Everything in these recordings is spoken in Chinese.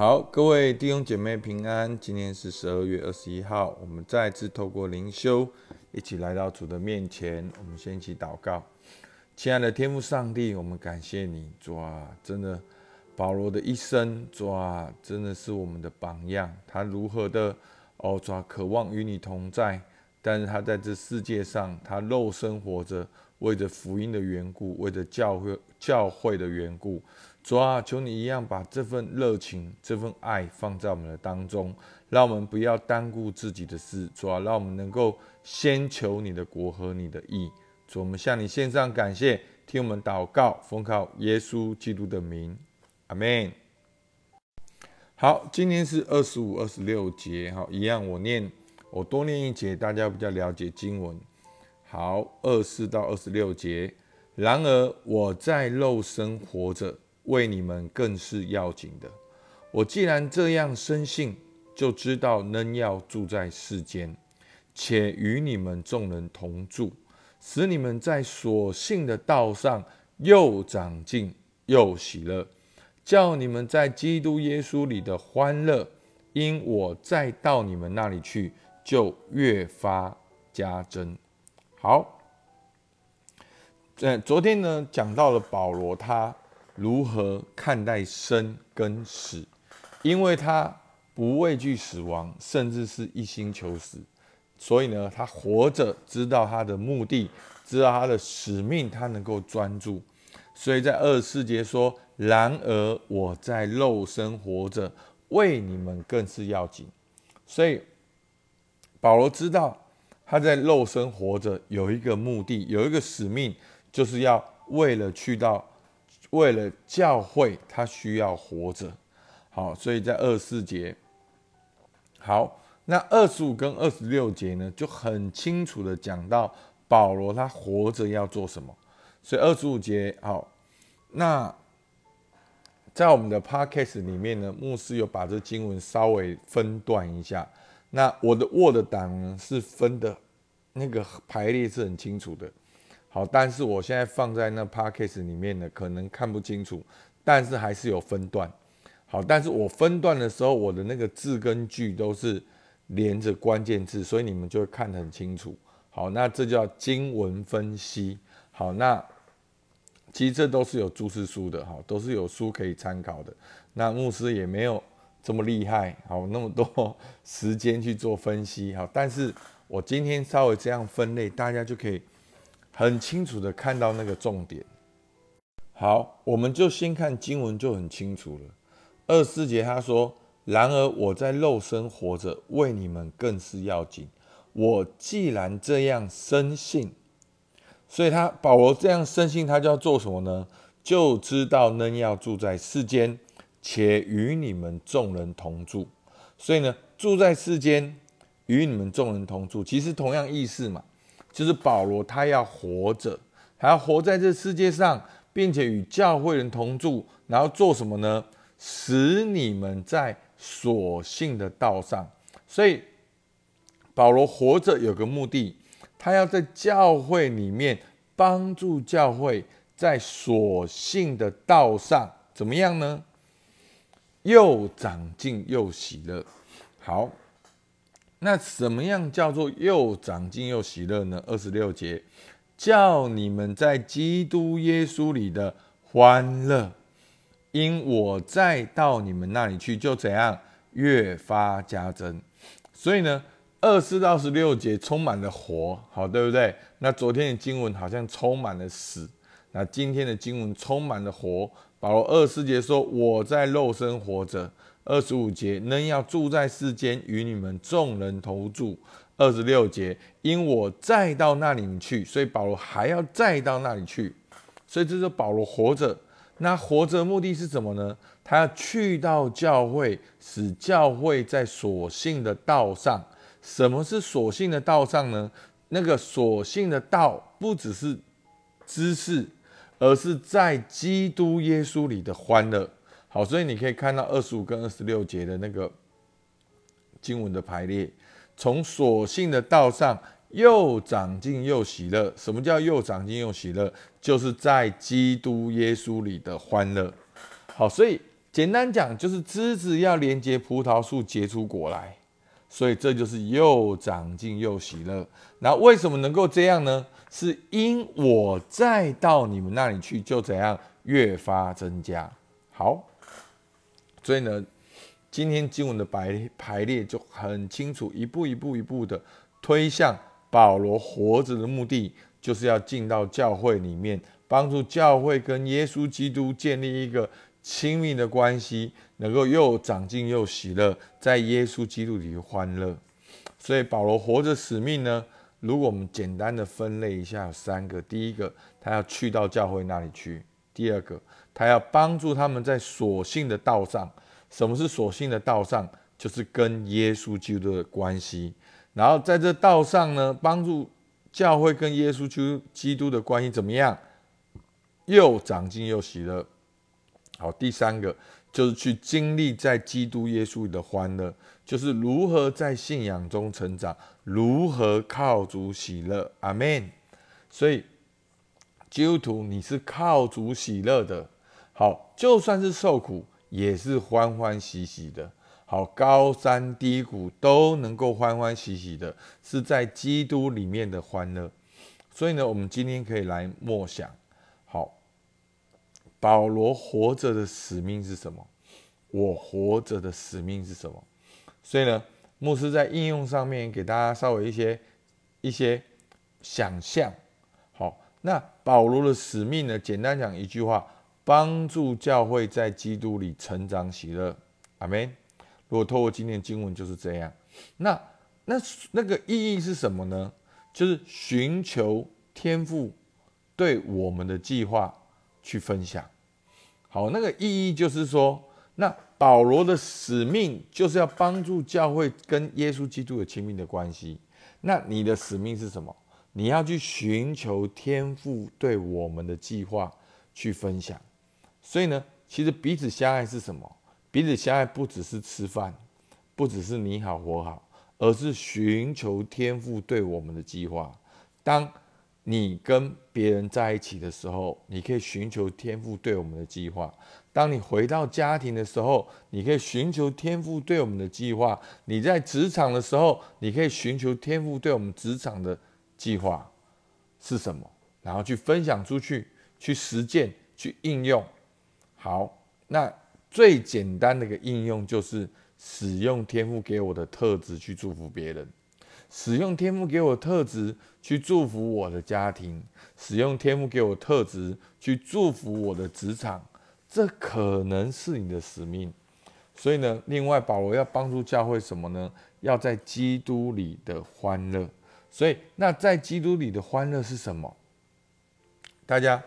好，各位弟兄姐妹平安。今天是十二月二十一号，我们再次透过灵修，一起来到主的面前。我们先一起祷告，亲爱的天父上帝，我们感谢你，主啊，真的保罗的一生，主啊，真的是我们的榜样。他如何的哦，主啊，渴望与你同在，但是他在这世界上，他肉身活着，为着福音的缘故，为着教会教会的缘故。主啊，求你一样把这份热情、这份爱放在我们的当中，让我们不要单顾自己的事。主啊，让我们能够先求你的国和你的义。主，我们向你献上感谢，听我们祷告，奉靠耶稣基督的名，阿门。好，今天是二十五、二十六节，好，一样我念，我多念一节，大家比较了解经文。好，二四到二十六节。然而我在肉身活着。为你们更是要紧的。我既然这样深信，就知道能要住在世间，且与你们众人同住，使你们在所信的道上又长进又喜乐，叫你们在基督耶稣里的欢乐，因我再到你们那里去，就越发加增。好，呃，昨天呢讲到了保罗他。如何看待生跟死？因为他不畏惧死亡，甚至是一心求死，所以呢，他活着，知道他的目的，知道他的使命，他能够专注。所以在二十四节说：“然而我在肉身活着，为你们更是要紧。”所以保罗知道他在肉身活着有一个目的，有一个使命，就是要为了去到。为了教会，他需要活着。好，所以在二十四节，好，那二十五跟二十六节呢，就很清楚的讲到保罗他活着要做什么。所以二十五节，好，那在我们的 podcast 里面呢，牧师有把这经文稍微分段一下。那我的 Word 档呢，是分的那个排列是很清楚的。好，但是我现在放在那 p a c k a g e 里面呢，可能看不清楚，但是还是有分段。好，但是我分段的时候，我的那个字跟句都是连着关键字，所以你们就会看得很清楚。好，那这叫经文分析。好，那其实这都是有注释书的，哈，都是有书可以参考的。那牧师也没有这么厉害，好，那么多时间去做分析，好，但是我今天稍微这样分类，大家就可以。很清楚的看到那个重点。好，我们就先看经文就很清楚了。二四节他说：“然而我在肉身活着，为你们更是要紧。我既然这样深信，所以他保罗这样深信，他就要做什么呢？就知道能要住在世间，且与你们众人同住。所以呢，住在世间，与你们众人同住，其实同样意思嘛。”就是保罗，他要活着，还要活在这世界上，并且与教会人同住，然后做什么呢？使你们在所信的道上。所以保罗活着有个目的，他要在教会里面帮助教会，在所信的道上怎么样呢？又长进又喜乐。好。那什么样叫做又长进又喜乐呢？二十六节，叫你们在基督耶稣里的欢乐，因我再到你们那里去，就怎样越发加增。所以呢，二四到十六节充满了活，好对不对？那昨天的经文好像充满了死，那今天的经文充满了活。保罗二四节说：“我在肉身活着。”二十五节，仍要住在世间，与你们众人同住。二十六节，因我再到那里去，所以保罗还要再到那里去。所以这是保罗活着。那活着的目的是什么呢？他要去到教会，使教会在所信的道上。什么是所信的道上呢？那个所信的道，不只是知识，而是在基督耶稣里的欢乐。好，所以你可以看到二十五跟二十六节的那个经文的排列，从所信的道上又长进又喜乐。什么叫又长进又喜乐？就是在基督耶稣里的欢乐。好，所以简单讲，就是枝子要连接葡萄树结出果来，所以这就是又长进又喜乐。那为什么能够这样呢？是因我再到你们那里去，就怎样越发增加。好，所以呢，今天经文的排排列就很清楚，一步一步一步的推向保罗活着的目的，就是要进到教会里面，帮助教会跟耶稣基督建立一个亲密的关系，能够又长进又喜乐，在耶稣基督里欢乐。所以保罗活着使命呢？如果我们简单的分类一下，有三个：第一个，他要去到教会那里去；第二个，他要帮助他们在所信的道上。什么是所信的道上？就是跟耶稣基督的关系。然后在这道上呢，帮助教会跟耶稣基督的关系怎么样？又长进又喜乐。好，第三个就是去经历在基督耶稣的欢乐，就是如何在信仰中成长。如何靠主喜乐？阿门。所以基督徒，你是靠主喜乐的。好，就算是受苦，也是欢欢喜喜的。好，高山低谷都能够欢欢喜喜的，是在基督里面的欢乐。所以呢，我们今天可以来默想。好，保罗活着的使命是什么？我活着的使命是什么？所以呢？牧师在应用上面给大家稍微一些一些想象。好，那保罗的使命呢？简单讲一句话：帮助教会在基督里成长喜乐。阿门。如果透过今天经文就是这样，那那那个意义是什么呢？就是寻求天赋对我们的计划去分享。好，那个意义就是说。那保罗的使命就是要帮助教会跟耶稣基督有亲密的关系。那你的使命是什么？你要去寻求天父对我们的计划去分享。所以呢，其实彼此相爱是什么？彼此相爱不只是吃饭，不只是你好我好，而是寻求天父对我们的计划。当你跟别人在一起的时候，你可以寻求天父对我们的计划；当你回到家庭的时候，你可以寻求天父对我们的计划；你在职场的时候，你可以寻求天父对我们职场的计划是什么，然后去分享出去，去实践，去应用。好，那最简单的一个应用就是使用天赋给我的特质去祝福别人。使用天赋给我的特质去祝福我的家庭，使用天赋给我特质去祝福我的职场，这可能是你的使命。所以呢，另外保罗要帮助教会什么呢？要在基督里的欢乐。所以，那在基督里的欢乐是什么？大家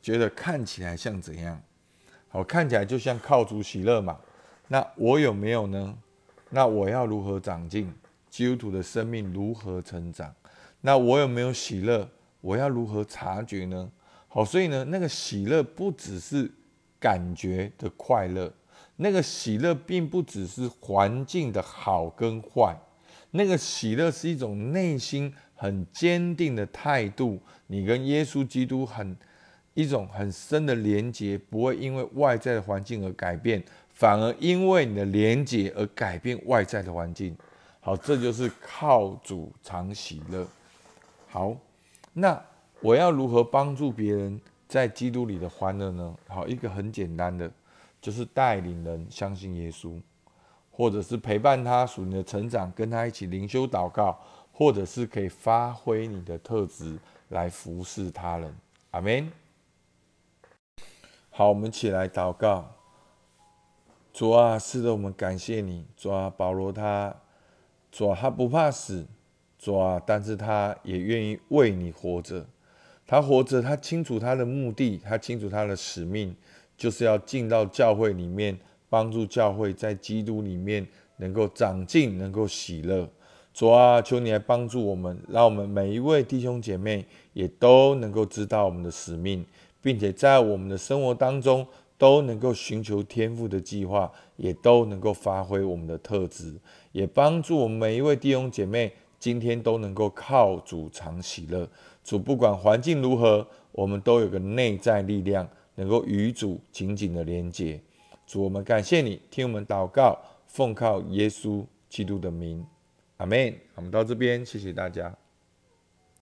觉得看起来像怎样？好，看起来就像靠主喜乐嘛。那我有没有呢？那我要如何长进？基督徒的生命如何成长？那我有没有喜乐？我要如何察觉呢？好，所以呢，那个喜乐不只是感觉的快乐，那个喜乐并不只是环境的好跟坏，那个喜乐是一种内心很坚定的态度。你跟耶稣基督很一种很深的连结，不会因为外在的环境而改变，反而因为你的连结而改变外在的环境。好，这就是靠主常喜乐。好，那我要如何帮助别人在基督里的欢乐呢？好，一个很简单的，就是带领人相信耶稣，或者是陪伴他属你的成长，跟他一起灵修祷告，或者是可以发挥你的特质来服侍他人。阿门。好，我们起来祷告。主啊，是的，我们感谢你。主啊，保罗他。主啊，他不怕死，主啊，但是他也愿意为你活着。他活着，他清楚他的目的，他清楚他的使命，就是要进到教会里面，帮助教会在基督里面能够长进，能够喜乐。主啊，求你来帮助我们，让我们每一位弟兄姐妹也都能够知道我们的使命，并且在我们的生活当中都能够寻求天赋的计划，也都能够发挥我们的特质。也帮助我们每一位弟兄姐妹，今天都能够靠主常喜乐。主不管环境如何，我们都有个内在力量，能够与主紧紧的连接。主，我们感谢你，听我们祷告，奉靠耶稣基督的名，阿门。我们到这边，谢谢大家。